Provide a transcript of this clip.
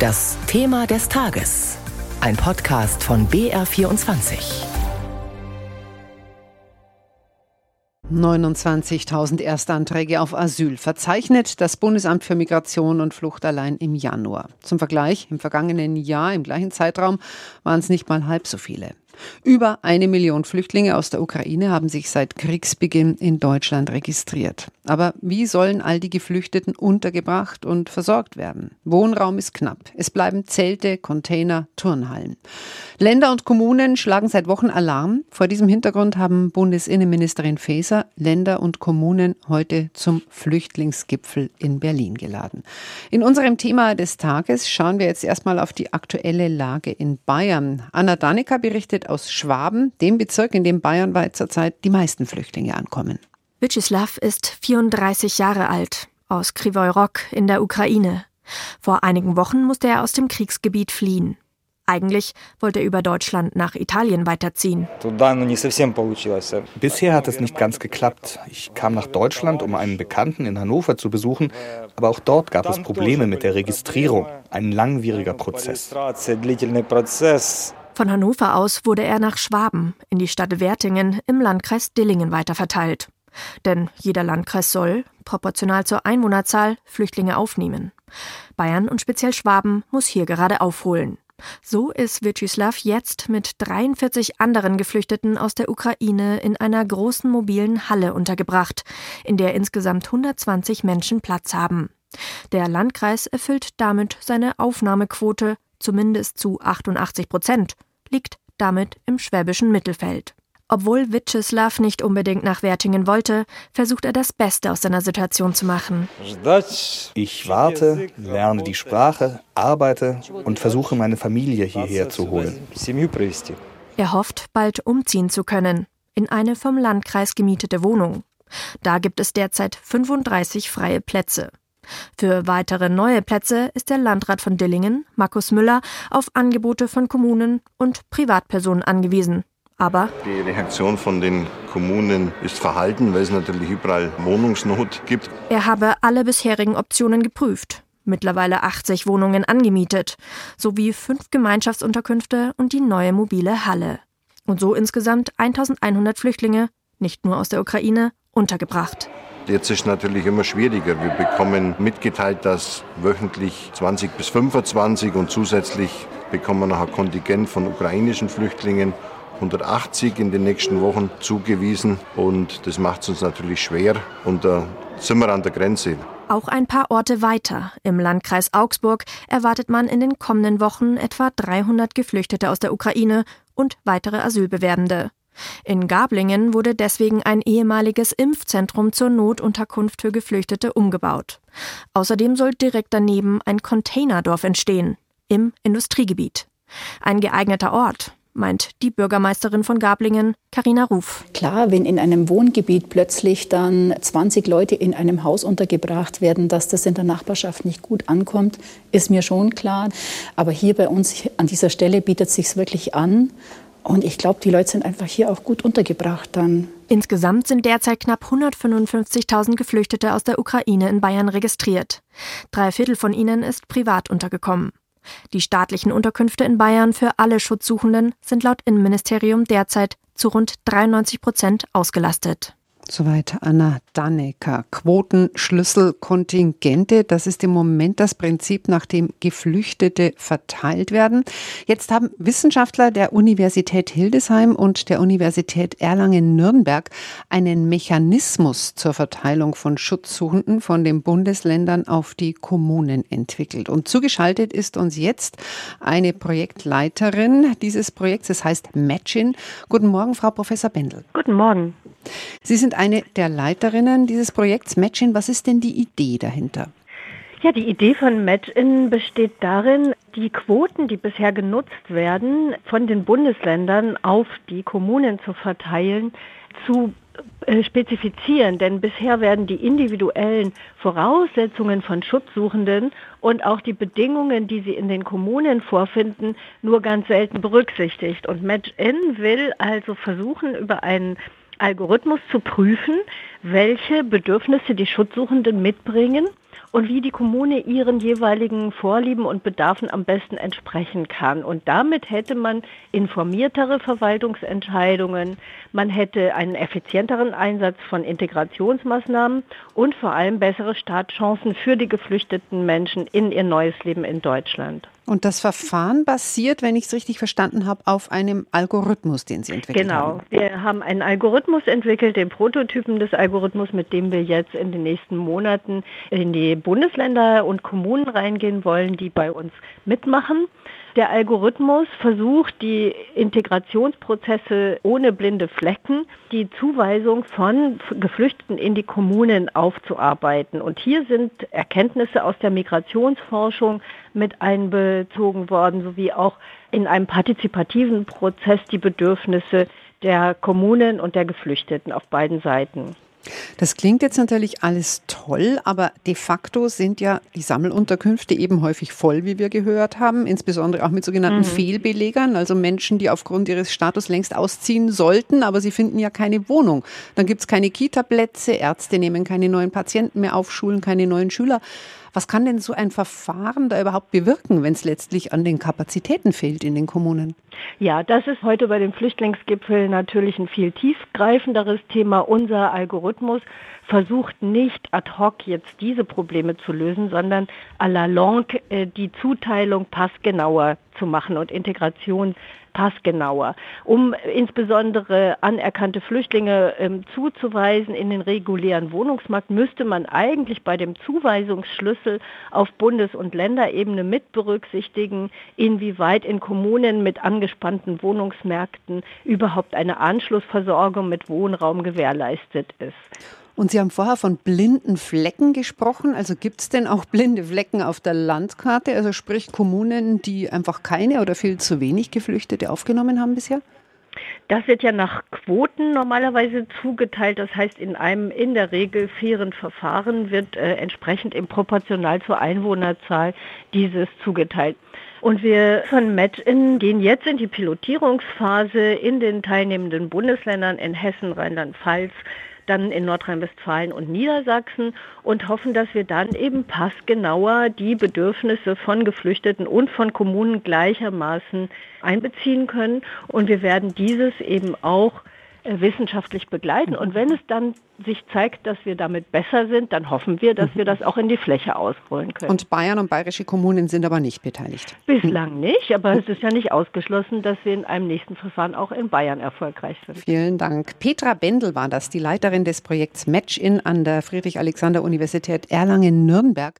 Das Thema des Tages. Ein Podcast von BR24. 29.000 Erstanträge auf Asyl verzeichnet das Bundesamt für Migration und Flucht allein im Januar. Zum Vergleich, im vergangenen Jahr, im gleichen Zeitraum, waren es nicht mal halb so viele. Über eine Million Flüchtlinge aus der Ukraine haben sich seit Kriegsbeginn in Deutschland registriert. Aber wie sollen all die Geflüchteten untergebracht und versorgt werden? Wohnraum ist knapp. Es bleiben Zelte, Container, Turnhallen. Länder und Kommunen schlagen seit Wochen Alarm. Vor diesem Hintergrund haben Bundesinnenministerin Faeser Länder und Kommunen heute zum Flüchtlingsgipfel in Berlin geladen. In unserem Thema des Tages schauen wir jetzt erstmal auf die aktuelle Lage in Bayern. Anna Danecker berichtet aus Schwaben, dem Bezirk, in dem bayernweit zurzeit die meisten Flüchtlinge ankommen. Vyacheslav ist 34 Jahre alt, aus Krivoy Rog in der Ukraine. Vor einigen Wochen musste er aus dem Kriegsgebiet fliehen. Eigentlich wollte er über Deutschland nach Italien weiterziehen. Bisher hat es nicht ganz geklappt. Ich kam nach Deutschland, um einen Bekannten in Hannover zu besuchen, aber auch dort gab es Probleme mit der Registrierung. Ein langwieriger Prozess. Von Hannover aus wurde er nach Schwaben, in die Stadt Wertingen im Landkreis Dillingen weiterverteilt. Denn jeder Landkreis soll, proportional zur Einwohnerzahl, Flüchtlinge aufnehmen. Bayern und speziell Schwaben muss hier gerade aufholen. So ist Vyacheslav jetzt mit 43 anderen Geflüchteten aus der Ukraine in einer großen mobilen Halle untergebracht, in der insgesamt 120 Menschen Platz haben. Der Landkreis erfüllt damit seine Aufnahmequote zumindest zu 88 Prozent liegt damit im schwäbischen Mittelfeld. Obwohl Witscheslav nicht unbedingt nach Wertingen wollte, versucht er das Beste aus seiner Situation zu machen. Ich warte, lerne die Sprache, arbeite und versuche meine Familie hierher zu holen. Er hofft, bald umziehen zu können, in eine vom Landkreis gemietete Wohnung. Da gibt es derzeit 35 freie Plätze. Für weitere neue Plätze ist der Landrat von Dillingen, Markus Müller, auf Angebote von Kommunen und Privatpersonen angewiesen. Aber die Reaktion von den Kommunen ist verhalten, weil es natürlich überall Wohnungsnot gibt. Er habe alle bisherigen Optionen geprüft. Mittlerweile 80 Wohnungen angemietet, sowie fünf Gemeinschaftsunterkünfte und die neue mobile Halle. Und so insgesamt 1100 Flüchtlinge, nicht nur aus der Ukraine, untergebracht. Jetzt ist es natürlich immer schwieriger. Wir bekommen mitgeteilt, dass wöchentlich 20 bis 25 und zusätzlich bekommen wir noch ein Kontingent von ukrainischen Flüchtlingen 180 in den nächsten Wochen zugewiesen und das macht es uns natürlich schwer und da sind wir an der Grenze. Auch ein paar Orte weiter, im Landkreis Augsburg, erwartet man in den kommenden Wochen etwa 300 Geflüchtete aus der Ukraine und weitere Asylbewerbende. In Gablingen wurde deswegen ein ehemaliges Impfzentrum zur Notunterkunft für Geflüchtete umgebaut. Außerdem soll direkt daneben ein Containerdorf entstehen, im Industriegebiet. Ein geeigneter Ort, meint die Bürgermeisterin von Gablingen, Karina Ruf. Klar, wenn in einem Wohngebiet plötzlich dann 20 Leute in einem Haus untergebracht werden, dass das in der Nachbarschaft nicht gut ankommt, ist mir schon klar. Aber hier bei uns an dieser Stelle bietet es sich wirklich an. Und ich glaube, die Leute sind einfach hier auch gut untergebracht dann. Insgesamt sind derzeit knapp 155.000 Geflüchtete aus der Ukraine in Bayern registriert. Drei Viertel von ihnen ist privat untergekommen. Die staatlichen Unterkünfte in Bayern für alle Schutzsuchenden sind laut Innenministerium derzeit zu rund 93 Prozent ausgelastet. Soweit Anna Dannecker. Quoten, Schlüssel, Kontingente, das ist im Moment das Prinzip, nach dem Geflüchtete verteilt werden. Jetzt haben Wissenschaftler der Universität Hildesheim und der Universität Erlangen-Nürnberg einen Mechanismus zur Verteilung von Schutzsuchenden von den Bundesländern auf die Kommunen entwickelt. Und zugeschaltet ist uns jetzt eine Projektleiterin dieses Projekts, das heißt Matchin. Guten Morgen, Frau Professor Bendel. Guten Morgen. Sie sind eine der Leiterinnen dieses Projekts Matchin. Was ist denn die Idee dahinter? Ja, die Idee von Match-In besteht darin, die Quoten, die bisher genutzt werden, von den Bundesländern auf die Kommunen zu verteilen, zu äh, spezifizieren, denn bisher werden die individuellen Voraussetzungen von Schutzsuchenden und auch die Bedingungen, die sie in den Kommunen vorfinden, nur ganz selten berücksichtigt. Und Match-In will also versuchen, über einen Algorithmus zu prüfen, welche Bedürfnisse die Schutzsuchenden mitbringen und wie die Kommune ihren jeweiligen Vorlieben und Bedarfen am besten entsprechen kann. Und damit hätte man informiertere Verwaltungsentscheidungen, man hätte einen effizienteren Einsatz von Integrationsmaßnahmen und vor allem bessere Startchancen für die geflüchteten Menschen in ihr neues Leben in Deutschland. Und das Verfahren basiert, wenn ich es richtig verstanden habe, auf einem Algorithmus, den Sie entwickelt genau. haben. Genau. Wir haben einen Algorithmus entwickelt, den Prototypen des Algorithmus, mit dem wir jetzt in den nächsten Monaten in die Bundesländer und Kommunen reingehen wollen, die bei uns mitmachen. Der Algorithmus versucht, die Integrationsprozesse ohne blinde Flecken, die Zuweisung von Geflüchteten in die Kommunen aufzuarbeiten. Und hier sind Erkenntnisse aus der Migrationsforschung mit einbezogen worden, sowie auch in einem partizipativen Prozess die Bedürfnisse der Kommunen und der Geflüchteten auf beiden Seiten. Das klingt jetzt natürlich alles toll, aber de facto sind ja die Sammelunterkünfte eben häufig voll, wie wir gehört haben, insbesondere auch mit sogenannten mhm. Fehlbelegern, also Menschen, die aufgrund ihres Status längst ausziehen sollten, aber sie finden ja keine Wohnung. Dann gibt es keine Kita-Plätze, Ärzte nehmen keine neuen Patienten mehr auf, Schulen keine neuen Schüler. Was kann denn so ein Verfahren da überhaupt bewirken, wenn es letztlich an den Kapazitäten fehlt in den Kommunen? Ja, das ist heute bei dem Flüchtlingsgipfel natürlich ein viel tiefgreifenderes Thema. Unser Algorithmus versucht nicht ad hoc jetzt diese Probleme zu lösen, sondern à la longue äh, die Zuteilung passgenauer zu machen und Integration passgenauer, um insbesondere anerkannte Flüchtlinge ähm, zuzuweisen in den regulären Wohnungsmarkt, müsste man eigentlich bei dem Zuweisungsschlüssel auf Bundes- und Länderebene mit berücksichtigen, inwieweit in Kommunen mit angespannten Wohnungsmärkten überhaupt eine Anschlussversorgung mit Wohnraum gewährleistet ist. Und Sie haben vorher von blinden Flecken gesprochen. Also gibt es denn auch blinde Flecken auf der Landkarte? Also sprich Kommunen, die einfach keine oder viel zu wenig Geflüchtete aufgenommen haben bisher? Das wird ja nach Quoten normalerweise zugeteilt. Das heißt, in einem in der Regel fairen Verfahren wird äh, entsprechend im proportional zur Einwohnerzahl dieses zugeteilt. Und wir von METIN gehen jetzt in die Pilotierungsphase in den teilnehmenden Bundesländern in Hessen, Rheinland-Pfalz, dann in Nordrhein-Westfalen und Niedersachsen und hoffen, dass wir dann eben passgenauer die Bedürfnisse von Geflüchteten und von Kommunen gleichermaßen einbeziehen können. Und wir werden dieses eben auch wissenschaftlich begleiten. Und wenn es dann sich zeigt, dass wir damit besser sind, dann hoffen wir, dass wir das auch in die Fläche ausrollen können. Und Bayern und bayerische Kommunen sind aber nicht beteiligt? Bislang nicht, aber es ist ja nicht ausgeschlossen, dass wir in einem nächsten Verfahren auch in Bayern erfolgreich sind. Vielen Dank. Petra Bendel war das, die Leiterin des Projekts Match-In an der Friedrich-Alexander-Universität Erlangen-Nürnberg.